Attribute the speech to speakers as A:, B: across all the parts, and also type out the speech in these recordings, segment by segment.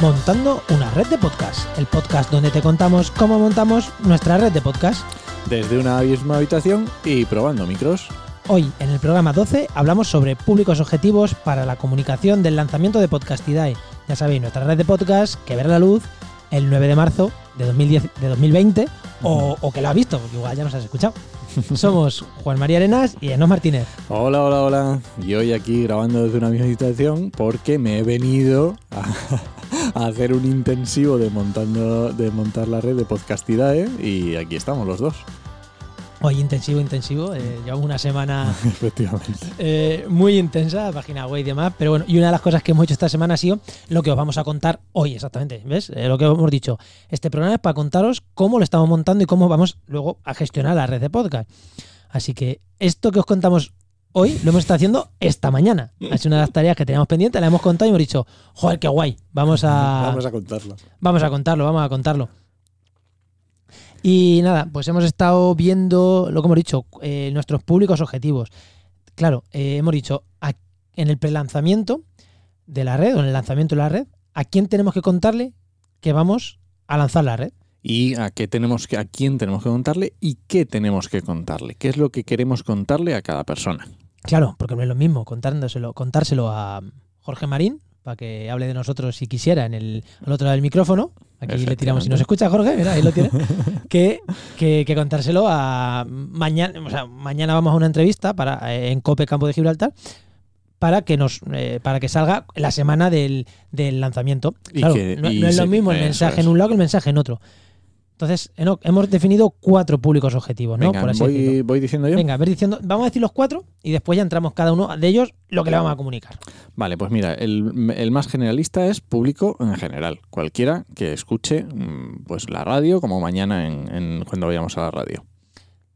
A: Montando una red de podcast, el podcast donde te contamos cómo montamos nuestra red de podcast.
B: Desde una misma habitación y probando micros.
A: Hoy, en el programa 12, hablamos sobre públicos objetivos para la comunicación del lanzamiento de Podcastidae. Ya sabéis, nuestra red de podcast que verá la luz el 9 de marzo de, 2010, de 2020 o, o que lo ha visto, porque igual ya nos has escuchado. Somos Juan María Arenas y Enos Martínez.
B: Hola, hola, hola. Y hoy aquí grabando desde una misma habitación porque me he venido a, a hacer un intensivo de montando de montar la red de Podcastidae y aquí estamos los dos.
A: Hoy intensivo, intensivo. Eh, llevamos una semana
B: Efectivamente.
A: eh, muy intensa, página web y demás. Pero bueno, y una de las cosas que hemos hecho esta semana ha sido lo que os vamos a contar hoy, exactamente. ¿Ves? Eh, lo que hemos dicho. Este programa es para contaros cómo lo estamos montando y cómo vamos luego a gestionar la red de podcast. Así que esto que os contamos hoy lo hemos estado haciendo esta mañana. Ha sido una de las tareas que teníamos pendiente, la hemos contado y hemos dicho, joder, qué guay. Vamos a,
B: Vamos a contarlo.
A: Vamos a contarlo, vamos a contarlo. Y nada, pues hemos estado viendo lo que hemos dicho, eh, nuestros públicos objetivos. Claro, eh, hemos dicho a- en el prelanzamiento de la red o en el lanzamiento de la red, ¿a quién tenemos que contarle que vamos a lanzar la red?
B: Y a qué tenemos que, a quién tenemos que contarle y qué tenemos que contarle. ¿Qué es lo que queremos contarle a cada persona?
A: Claro, porque no es lo mismo contárselo, contárselo a Jorge Marín, para que hable de nosotros si quisiera en el, al otro lado del micrófono. Aquí le tiramos. Si nos escucha Jorge, mira, ahí lo tiene. que, que, que contárselo a mañana. O sea, mañana vamos a una entrevista para, eh, en Cope Campo de Gibraltar para que nos eh, para que salga la semana del, del lanzamiento. Claro,
B: que-
A: no, es lo mismo el mensaje
B: es.
A: en un lado que el mensaje en otro. Entonces, Enoch, hemos definido cuatro públicos objetivos, ¿no?
B: Venga,
A: Por así decirlo.
B: voy, voy diciendo yo.
A: Venga, diciendo, vamos a decir los cuatro y después ya entramos cada uno de ellos lo que le vamos a comunicar.
B: Vale, pues mira, el, el más generalista es público en general. Cualquiera que escuche mm, pues la radio, como mañana en, en- cuando vayamos a la radio.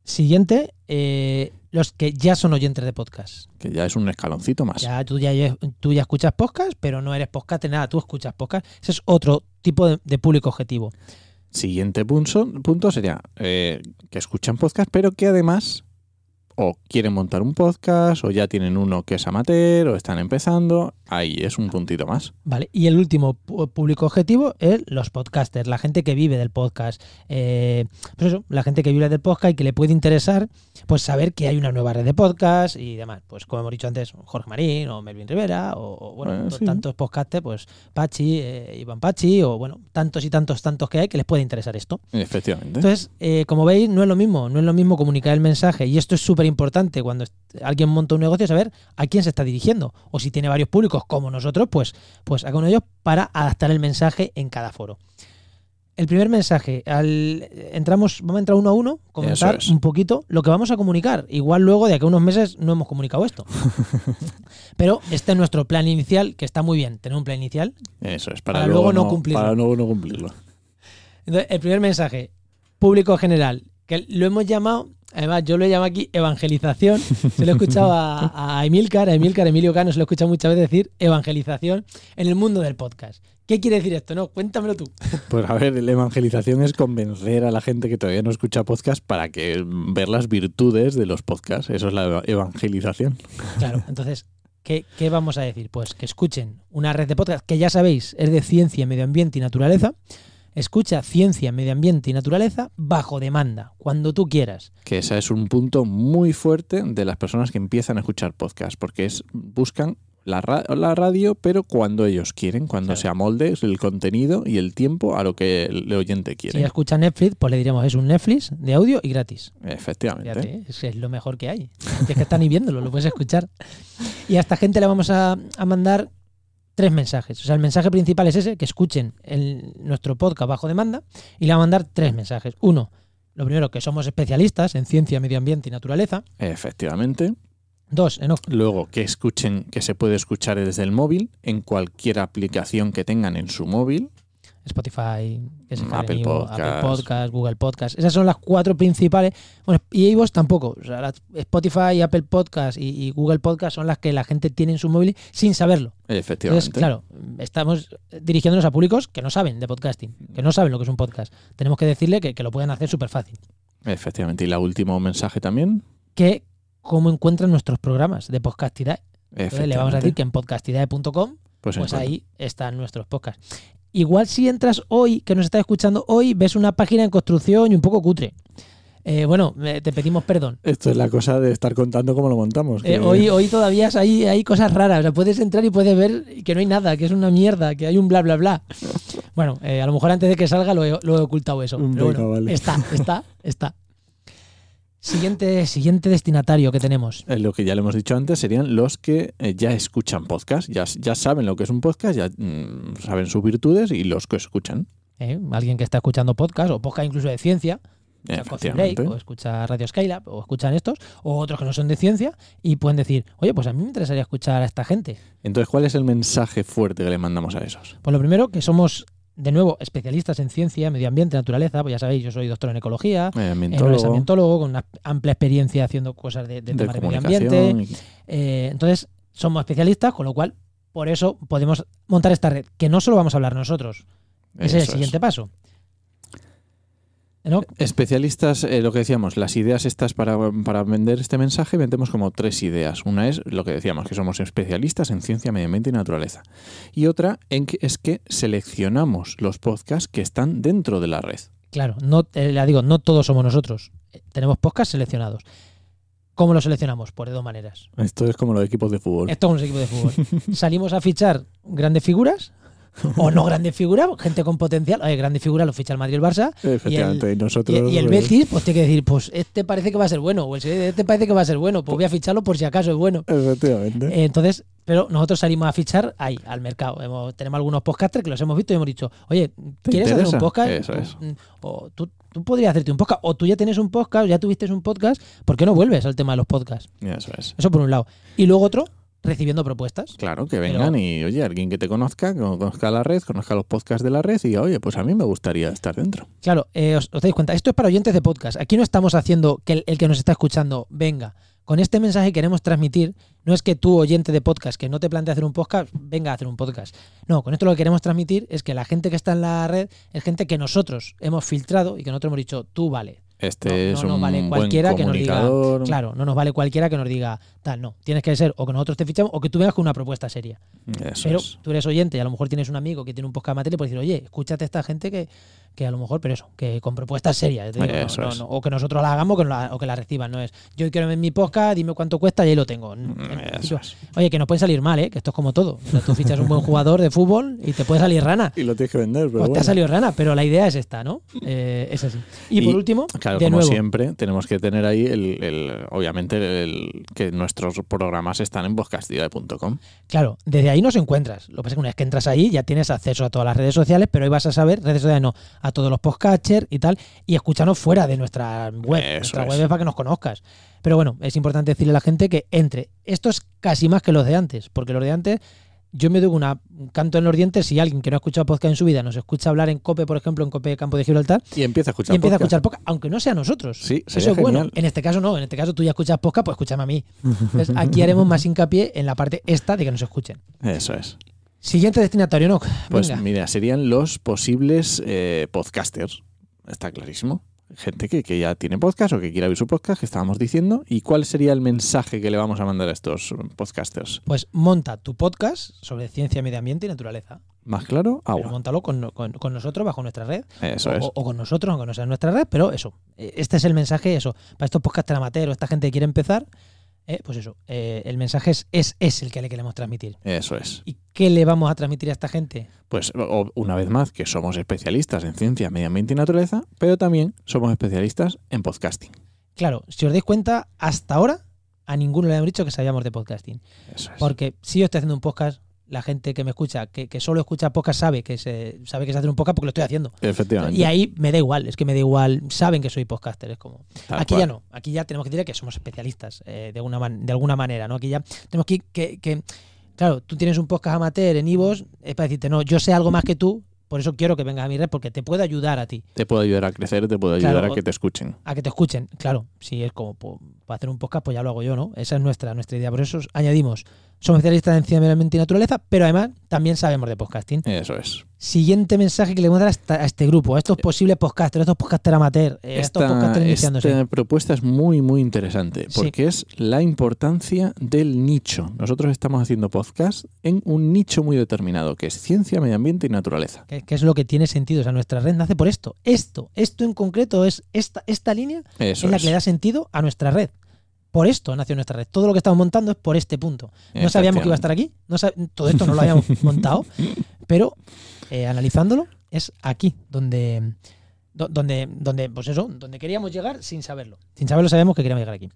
A: Siguiente, eh, los que ya son oyentes de podcast.
B: Que ya es un escaloncito más.
A: Ya tú ya, tú ya escuchas podcast, pero no eres podcast de nada, tú escuchas podcast. Ese es otro tipo de, de público objetivo.
B: Siguiente punto, punto sería eh, que escuchan podcast, pero que además o quieren montar un podcast, o ya tienen uno que es amateur, o están empezando. Ahí es un puntito más.
A: Vale, y el último público objetivo es los podcasters, la gente que vive del podcast. Eh, pues eso, la gente que vive del podcast y que le puede interesar pues saber que hay una nueva red de podcast y demás. Pues como hemos dicho antes, Jorge Marín o Melvin Rivera o, o, bueno, to-
B: sí.
A: tantos podcasters, pues Pachi, eh, Iván Pachi o bueno, tantos y tantos, tantos que hay que les puede interesar esto.
B: Efectivamente.
A: Entonces, eh, como veis, no es lo mismo, no es lo mismo comunicar el mensaje y esto es súper importante cuando alguien monta un negocio, saber a quién se está dirigiendo o si tiene varios públicos como nosotros, pues, pues haga uno de ellos para adaptar el mensaje en cada foro. El primer mensaje, al, entramos, vamos a entrar uno a uno, comentar
B: es.
A: un poquito lo que vamos a comunicar. Igual luego de aquí a unos meses no hemos comunicado esto. Pero este es nuestro plan inicial, que está muy bien, tener un plan inicial.
B: Eso es, para,
A: para luego no cumplirlo.
B: Para luego no cumplirlo.
A: Entonces, el primer mensaje, público general, que lo hemos llamado, además yo lo he llamado aquí evangelización, se lo he escuchado a, a Emilcar, a Emilcar, Emilio Cano, se lo he escuchado muchas veces decir evangelización en el mundo del podcast. ¿Qué quiere decir esto? No, cuéntamelo tú.
B: Pues a ver, la evangelización es convencer a la gente que todavía no escucha podcast para que ver las virtudes de los podcasts. Eso es la eva- evangelización.
A: Claro, entonces, ¿qué, qué vamos a decir? Pues que escuchen una red de podcast que ya sabéis es de ciencia, medio ambiente y naturaleza. Escucha ciencia, medio ambiente y naturaleza bajo demanda, cuando tú quieras.
B: Que ese es un punto muy fuerte de las personas que empiezan a escuchar podcast, porque es buscan la, ra- la radio, pero cuando ellos quieren, cuando
A: Claro.
B: se amolde el contenido y el tiempo a lo que el oyente
A: Si
B: quiere.
A: ella escucha Netflix, pues le diremos, es un Netflix de audio y gratis.
B: Efectivamente.
A: Fíjate, es, lo mejor que hay. Si es que están ni viéndolo, lo puedes escuchar. Y a esta gente le vamos a, a mandar tres mensajes. O sea, el mensaje principal es ese, que escuchen el- nuestro podcast bajo demanda, y le va a mandar tres mensajes. Uno, lo primero, que somos especialistas en ciencia, medio ambiente y naturaleza.
B: Efectivamente.
A: Dos, Enoch,
B: Luego, que escuchen, que se puede escuchar desde el móvil, en cualquier aplicación que tengan en su móvil.
A: Spotify,
B: Mm, Apple
A: Apple
B: Podcast.
A: Podcast, Google Podcast. Esas son las cuatro principales. Bueno, y iVoox tampoco. O sea, Spotify, Apple Podcast y, y Google Podcast son las que la gente tiene en su móvil sin saberlo.
B: Efectivamente.
A: Entonces, claro, estamos dirigiéndonos a públicos que no saben de podcasting, que no saben lo que es un podcast. Tenemos que decirle que, que lo pueden hacer súper fácil.
B: Efectivamente. Y la último mensaje también.
A: Que cómo encuentran nuestros programas de Podcastidae. Entonces le vamos a decir que en podcastidae.com
B: Pues,
A: pues ahí están nuestros podcasts. Igual si entras hoy, que nos estás escuchando hoy, ves una página en construcción y un poco cutre. Eh, bueno, eh, te pedimos perdón.
B: Esto es la cosa de estar contando cómo lo montamos.
A: Eh, hoy, hoy todavía hay, hay cosas raras. O sea, puedes entrar y puedes ver que no hay nada, que es una mierda, que hay un bla bla bla. Bueno, eh, a lo mejor antes de que salga lo he, lo he ocultado eso. Pero bueno,
B: vale.
A: está, está, está. Siguiente, siguiente destinatario que tenemos.
B: Eh, Lo que ya le hemos dicho antes serían los que eh, ya escuchan podcast, ya, ya saben lo que es un podcast, ya mm, saben sus virtudes y los que escuchan.
A: ¿eh? Alguien que está escuchando podcast o podcast incluso de ciencia. Break,
B: Efectivamente.
A: o escucha Radio Skylab, o escuchan estos, o otros que no son de ciencia, y pueden decir, oye, pues a mí me interesaría escuchar a esta gente.
B: Entonces, ¿cuál es el mensaje fuerte que le mandamos a esos?
A: Pues lo primero, que somos, de nuevo, especialistas en ciencia, medio ambiente, naturaleza, pues ya sabéis, yo soy doctor en ecología,
B: Eh,
A: eh,
B: ambientólogo,
A: eres ambientólogo, con una amplia experiencia haciendo cosas de, de
B: de
A: temas de medio ambiente. Eh, entonces, somos especialistas, con lo cual, por eso podemos montar esta red, que no solo vamos a hablar nosotros. Ese es el siguiente paso. ¿No?
B: Especialistas, eh, lo que decíamos, las ideas estas para, para vender este mensaje, vendemos como tres ideas. Una es lo que decíamos, que somos especialistas en ciencia, medio ambiente y naturaleza. Y otra en que, es que seleccionamos los podcasts que están dentro de la red.
A: Claro, no, eh, la digo, no todos somos nosotros. Eh, Tenemos podcasts seleccionados. ¿Cómo los seleccionamos? Por de dos maneras.
B: Esto es como los equipos de fútbol.
A: Esto es un equipo de fútbol. Salimos a fichar grandes figuras o no grandes figuras, gente con potencial. Oye, grandes figuras los ficha el Madrid y el Barça.
B: Efectivamente, y,
A: Y,
B: nosotros...
A: y el
B: pues,
A: Betis, pues tiene que decir, pues este parece que va a ser bueno, o el este parece que va a ser bueno, pues voy a ficharlo por si acaso es bueno.
B: Efectivamente.
A: Eh, Entonces, pero nosotros salimos a fichar ahí, al mercado. Hemos- tenemos algunos podcasters que los hemos visto y hemos dicho, oye, ¿quieres hacer un podcast?
B: Eso es.
A: Mm, O tú, tú podrías hacerte un podcast, o tú ya tienes un podcast, ya tuviste un podcast, ¿por qué no vuelves al tema de los podcasts?
B: Eso es.
A: Eso por un lado. Y luego otro, recibiendo propuestas.
B: Claro, que vengan y, oye, alguien que te conozca, que conozca la red, conozca los podcasts de la red y diga, oye, pues a mí me gustaría estar dentro.
A: Claro, eh, os, os dais cuenta, esto es para oyentes de podcast. Aquí no estamos haciendo que el, el que nos está escuchando venga. Con este mensaje queremos transmitir, no es que tú, oyente de podcast, que no te plantea hacer un podcast, venga a hacer un podcast. No, con esto lo que queremos transmitir es que la gente que está en la red es gente que nosotros hemos filtrado y que nosotros hemos dicho, tú vale.
B: Este
A: No,
B: es
A: no nos
B: un
A: vale
B: buen
A: cualquiera que nos diga. Claro, no nos vale cualquiera que nos diga tal, no. Tienes que ser o que nosotros te fichamos o que tú vengas con una propuesta seria.
B: Eso
A: Pero
B: es.
A: tú eres oyente y a lo mejor tienes un amigo que tiene un podcast amateur y puedes decir, oye, escúchate a esta gente que, que a lo mejor, pero eso, que con propuestas serias. te digo, no-
B: Eso
A: no-
B: es.
A: no, o que nosotros la hagamos o que, la, o que la reciban. No es, yo quiero ver mi podcast, dime cuánto cuesta y ahí lo tengo. En
B: Mm, Eso.
A: Oye, que nos puede salir mal, ¿eh? que esto es como todo. O sea, tú fichas un buen jugador de fútbol y te puede salir rana.
B: Y lo tienes que vender, pero
A: Pues te ha salido rana, pero la idea es esta, ¿no? Eh, es así. Y, por último,
B: Claro,
A: de
B: como
A: nuevo,
B: siempre, tenemos que tener ahí, el, el- obviamente, el, que nuestros programas están en podcastidad.com.
A: Claro, desde ahí nos encuentras. Lo que pasa es que una vez que entras ahí ya tienes acceso a todas las redes sociales, pero hoy vas a saber, redes sociales no, a todos los podcatchers y tal, y escúchanos fuera de nuestra web.
B: Eso
A: nuestra
B: es.
A: web es para que nos conozcas. Pero bueno, es importante decirle a la gente que entre. Esto es casi más que los de antes, porque los de antes, yo me doy una, un canto en los dientes si alguien que no ha escuchado podcast en su vida nos escucha hablar en COPE, por ejemplo, en COPE Campo de Gibraltar,
B: Y empieza a escuchar
A: y empieza a
B: podcast.
A: escuchar podcast, aunque no sea nosotros.
B: Sí,
A: Eso es bueno. En este caso no, en este caso tú ya escuchas podcast, pues escúchame a mí. Entonces, aquí haremos más hincapié en la parte esta de que nos escuchen.
B: Eso es.
A: Siguiente destinatario, no.
B: Pues mira, serían los posibles eh, podcasters. Está clarísimo. Gente que, que ya tiene podcast o que quiera abrir su podcast, que estábamos diciendo. ¿Y cuál sería el mensaje que le vamos a mandar a estos podcasters?
A: Pues monta tu podcast sobre ciencia, medio ambiente y naturaleza.
B: ¿Más claro?
A: Pero
B: Agua.
A: montalo con, con- con nosotros bajo nuestra red.
B: Eso
A: o,
B: es.
A: o- con nosotros, aunque no sea nuestra red, pero eso. Eh, Este es el mensaje, eso. Para estos podcasters amateur o esta gente que quiere empezar, eh, pues eso. eh, el mensaje es, es, es el que le queremos transmitir.
B: Eso es.
A: ¿Y qué le vamos a transmitir a esta gente?
B: Pues una vez más, que somos especialistas en ciencia, medio ambiente y naturaleza, pero también somos especialistas en podcasting.
A: Claro, si os dais cuenta, hasta ahora a ninguno le hemos dicho que sabíamos de podcasting.
B: Eso es.
A: Porque si yo estoy haciendo un podcast, la gente que me escucha, que, que solo escucha podcast, sabe que se sabe que se hace un podcast porque lo estoy haciendo.
B: Efectivamente.
A: Y ahí me da igual, es que me da igual, saben que soy podcaster, es como...
B: Tal
A: aquí
B: cual.
A: ya no, aquí ya tenemos que decir que somos especialistas eh, de, alguna man- de alguna manera, ¿no? Aquí ya tenemos que, que, que- claro, tú tienes un podcast amateur en Ivos, es para decirte, no, yo sé algo más que tú, por eso quiero que vengas a mi red, porque te puedo ayudar a ti,
B: Te puede ayudar a crecer, te puede ayudar
A: Claro,
B: a que te escuchen.
A: a que te escuchen. Claro, si es como pues, para hacer un podcast, pues ya lo hago yo, ¿no? Esa es nuestra, nuestra idea. Por eso os añadimos, somos especialistas en ciencia, medio ambiente y naturaleza, pero además también sabemos de podcasting.
B: Eso es.
A: Siguiente mensaje que le voy a dar a, este grupo, a estos posibles podcasters, a estos podcasters amateur, eh, a estos
B: Esta,
A: podcasters iniciándose.
B: esta propuesta es muy, muy interesante
A: Sí.
B: porque es la importancia del nicho. Nosotros estamos haciendo podcast en un nicho muy determinado, que es ciencia, medio ambiente y naturaleza.
A: Que, que es lo que tiene sentido. O sea, nuestra red nace por esto. Esto, esto en concreto es esta, esta línea
B: Eso
A: es la
B: es.
A: que le da sentido a nuestra red. Por esto nació nuestra red. Todo lo que estamos montando es por este punto. No sabíamos que iba a estar aquí. No todo esto no lo habíamos montado. Pero eh, analizándolo, es aquí donde, do- donde, donde, pues eso, donde queríamos llegar sin saberlo. Sin saberlo sabemos que queríamos llegar aquí.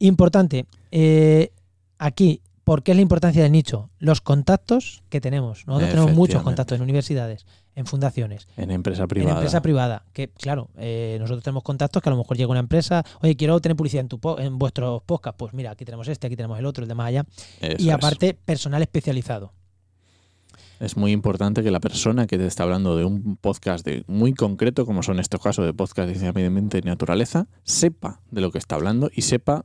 A: Importante, eh, aquí, ¿por qué es la importancia del nicho? Los contactos que tenemos. Nosotros tenemos muchos contactos en universidades, en fundaciones,
B: En empresa privada.
A: en empresa privada, que claro, eh, nosotros tenemos contactos que a lo mejor llega una empresa, oye, quiero tener publicidad en, tu po- en vuestros podcasts, pues mira, aquí tenemos este, aquí tenemos el otro, el de más allá,
B: Eso
A: y
B: es.
A: aparte personal especializado.
B: Es muy importante que la persona que te está hablando de un podcast de muy concreto, como son estos casos de podcast de ciencia, medio ambiente y naturaleza, sepa de lo que está hablando y sepa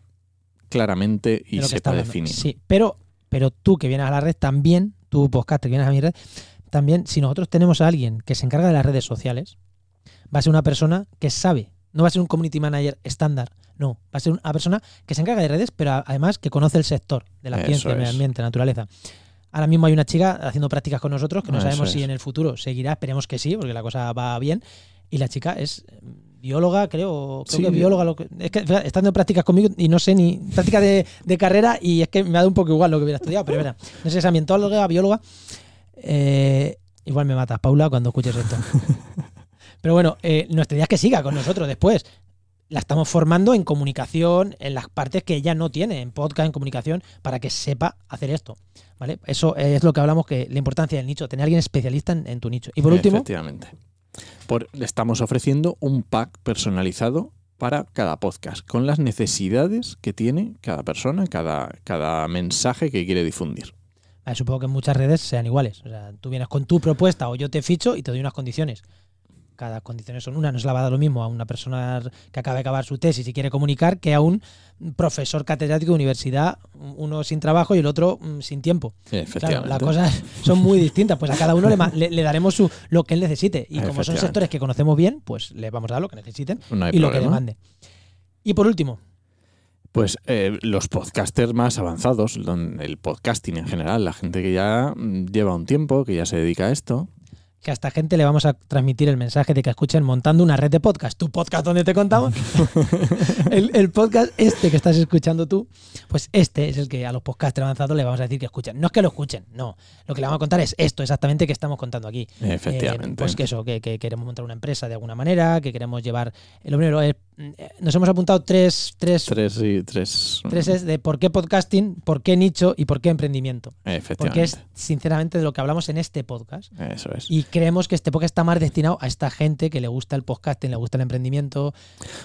B: claramente y sepa definir.
A: Sí, pero, pero tú que vienes a la red también, tú podcast que vienes a mi red, también si nosotros tenemos a alguien que se encarga de las redes sociales, va a ser una persona que sabe, no va a ser un community manager estándar, no, va a ser una persona que se encarga de redes, pero además que conoce el sector de la
B: Eso
A: ciencia, el medio
B: es.
A: ambiente, la naturaleza. Ahora mismo hay una chica haciendo prácticas con nosotros que no
B: Eso
A: sabemos si
B: es.
A: en el futuro seguirá, esperemos que sí, porque la cosa va bien. Y la chica es bióloga, creo, creo
B: Sí.
A: que bióloga. Lo que, es que está haciendo prácticas conmigo y no sé ni prácticas de, de carrera y es que me ha dado un poco igual lo que hubiera estudiado, pero verdad, no sé si es ambientóloga, bióloga. Eh, igual me matas, Paula, cuando escuches esto. Pero bueno, eh, nuestra idea es que siga con nosotros después. La estamos formando en comunicación, en las partes que ella no tiene, en podcast, en comunicación, para que sepa hacer esto. ¿Vale? Eso es lo que hablamos, que la importancia del nicho, tener a alguien especialista en, en tu nicho. Y por último,
B: Efectivamente. Por- le estamos ofreciendo un pack personalizado para cada podcast, con las necesidades que tiene cada persona, cada, cada mensaje que quiere difundir.
A: supongo que en muchas redes sean iguales. O sea, tú vienes con tu propuesta o yo te ficho y te doy unas condiciones. Cada condiciones son una, no se la va a dar lo mismo a una persona que acaba de acabar su tesis y quiere comunicar que a un profesor catedrático de universidad, uno sin trabajo y el otro mm, sin tiempo. Claro, las cosas son muy distintas. Pues a cada uno le, ma- le- le daremos su, lo que él necesite. Y como son sectores que conocemos bien, pues le vamos a dar lo que necesiten
B: No
A: y lo que demande. Y por último,
B: Pues eh, los podcasters más avanzados, el podcasting en general, la gente que ya mm, lleva un tiempo, que ya se dedica a esto,
A: que a esta gente le vamos a transmitir el mensaje de que escuchen montando una red de podcast. Tu podcast donde te contamos. el, el podcast este que estás escuchando tú, pues este es el que a los podcasters avanzados le vamos a decir que escuchen. No es que lo escuchen, no. Lo que le vamos a contar es esto exactamente que estamos contando aquí. Eh,
B: efectivamente.
A: pues que eso, que, que queremos montar una empresa de alguna manera, que queremos llevar. Lo primero es. Mm, Nos hemos apuntado tres, tres,
B: tres y tres.
A: tres es de por qué podcasting, por qué nicho y por qué emprendimiento. Porque
B: Efectivamente.
A: es sinceramente de lo que hablamos en este podcast.
B: Eso es.
A: Y creemos que este podcast está más destinado a esta gente que le gusta el podcasting, le gusta el emprendimiento.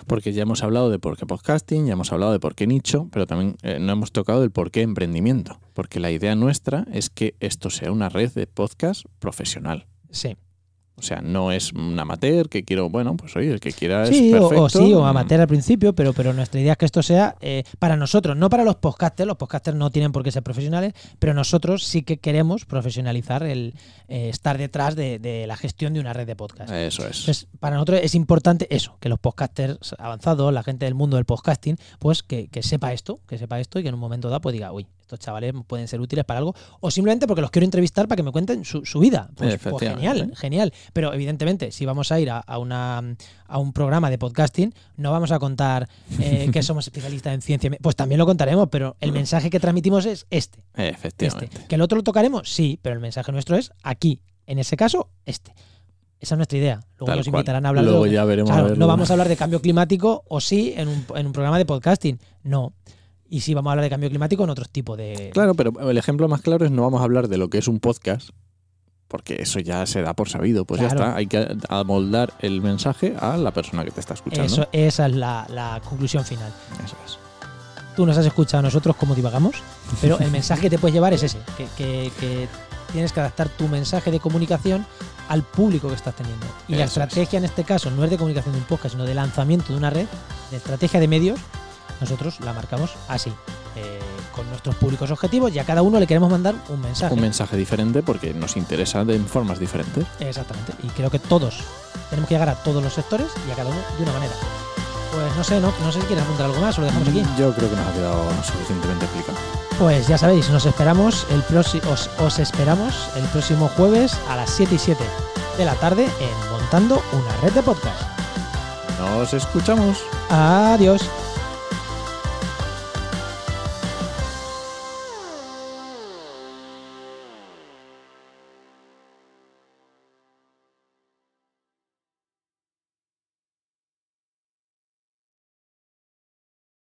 B: Porque ya hemos hablado de por qué podcasting, ya hemos hablado de por qué nicho, pero también eh, no hemos tocado del por qué emprendimiento. Porque la idea nuestra es que esto sea una red de podcast profesional.
A: Sí.
B: O sea, no es un amateur que quiero, bueno, pues oye, el que quiera
A: Sí,
B: es
A: o,
B: perfecto.
A: o sí, o amateur al principio, pero, pero nuestra idea es que esto sea eh, para nosotros, no para los podcasters. Los podcasters no tienen por qué ser profesionales, pero nosotros sí que queremos profesionalizar el eh, estar detrás de, de la gestión de una red de podcast.
B: Eso es.
A: Entonces, para nosotros es importante eso, que los podcasters avanzados, la gente del mundo del podcasting, pues que, que sepa esto, que sepa esto y que en un momento dado pues diga, uy, estos chavales pueden ser útiles para algo, o simplemente porque los quiero entrevistar para que me cuenten su, su vida. Pues, pues genial, genial. Pero evidentemente, si vamos a ir a, a una, a un programa de podcasting, no vamos a contar eh, que somos especialistas en ciencia. Pues también lo contaremos, pero el mensaje que transmitimos es este.
B: Efectivamente.
A: Este. ¿Que el otro lo tocaremos? Sí, pero el mensaje nuestro es aquí. En ese caso, este. Esa es nuestra idea. Luego
B: Tal
A: nos
B: cual.
A: invitarán a hablar
B: Luego
A: de
B: ya veremos a
A: Claro,
B: ver
A: no vamos a hablar de cambio climático o sí en un, en un programa de podcasting. No. Y sí vamos a hablar de cambio climático en otros tipos de...
B: Claro, pero el ejemplo más claro es no vamos a hablar de lo que es un podcast, porque eso ya se da por sabido. Pues ya está, hay que amoldar el mensaje a la persona que te está escuchando.
A: Eso, esa es la, la conclusión final.
B: Eso es.
A: Tú nos has escuchado a nosotros cómo divagamos, pero el mensaje que te puedes llevar es ese, que, que- que tienes que adaptar tu mensaje de comunicación al público que estás teniendo. Y la
B: es.
A: estrategia en este caso no es de comunicación de un podcast, sino de lanzamiento de una red, de estrategia de medios, nosotros la marcamos así. Eh, con nuestros públicos objetivos y a cada uno le queremos mandar un mensaje.
B: Un mensaje diferente porque nos interesa de formas diferentes.
A: Exactamente. Y creo que todos tenemos que llegar a todos los sectores y a cada uno de una manera. Pues no sé, no, no sé si quieres apuntar algo más o lo dejamos aquí.
B: Yo creo que nos ha quedado suficientemente explicado.
A: Pues ya sabéis, nos esperamos el próximo os, os esperamos el próximo jueves a las 7 y 7 de la tarde en Montando una red de podcast.
B: Nos escuchamos.
A: Adiós.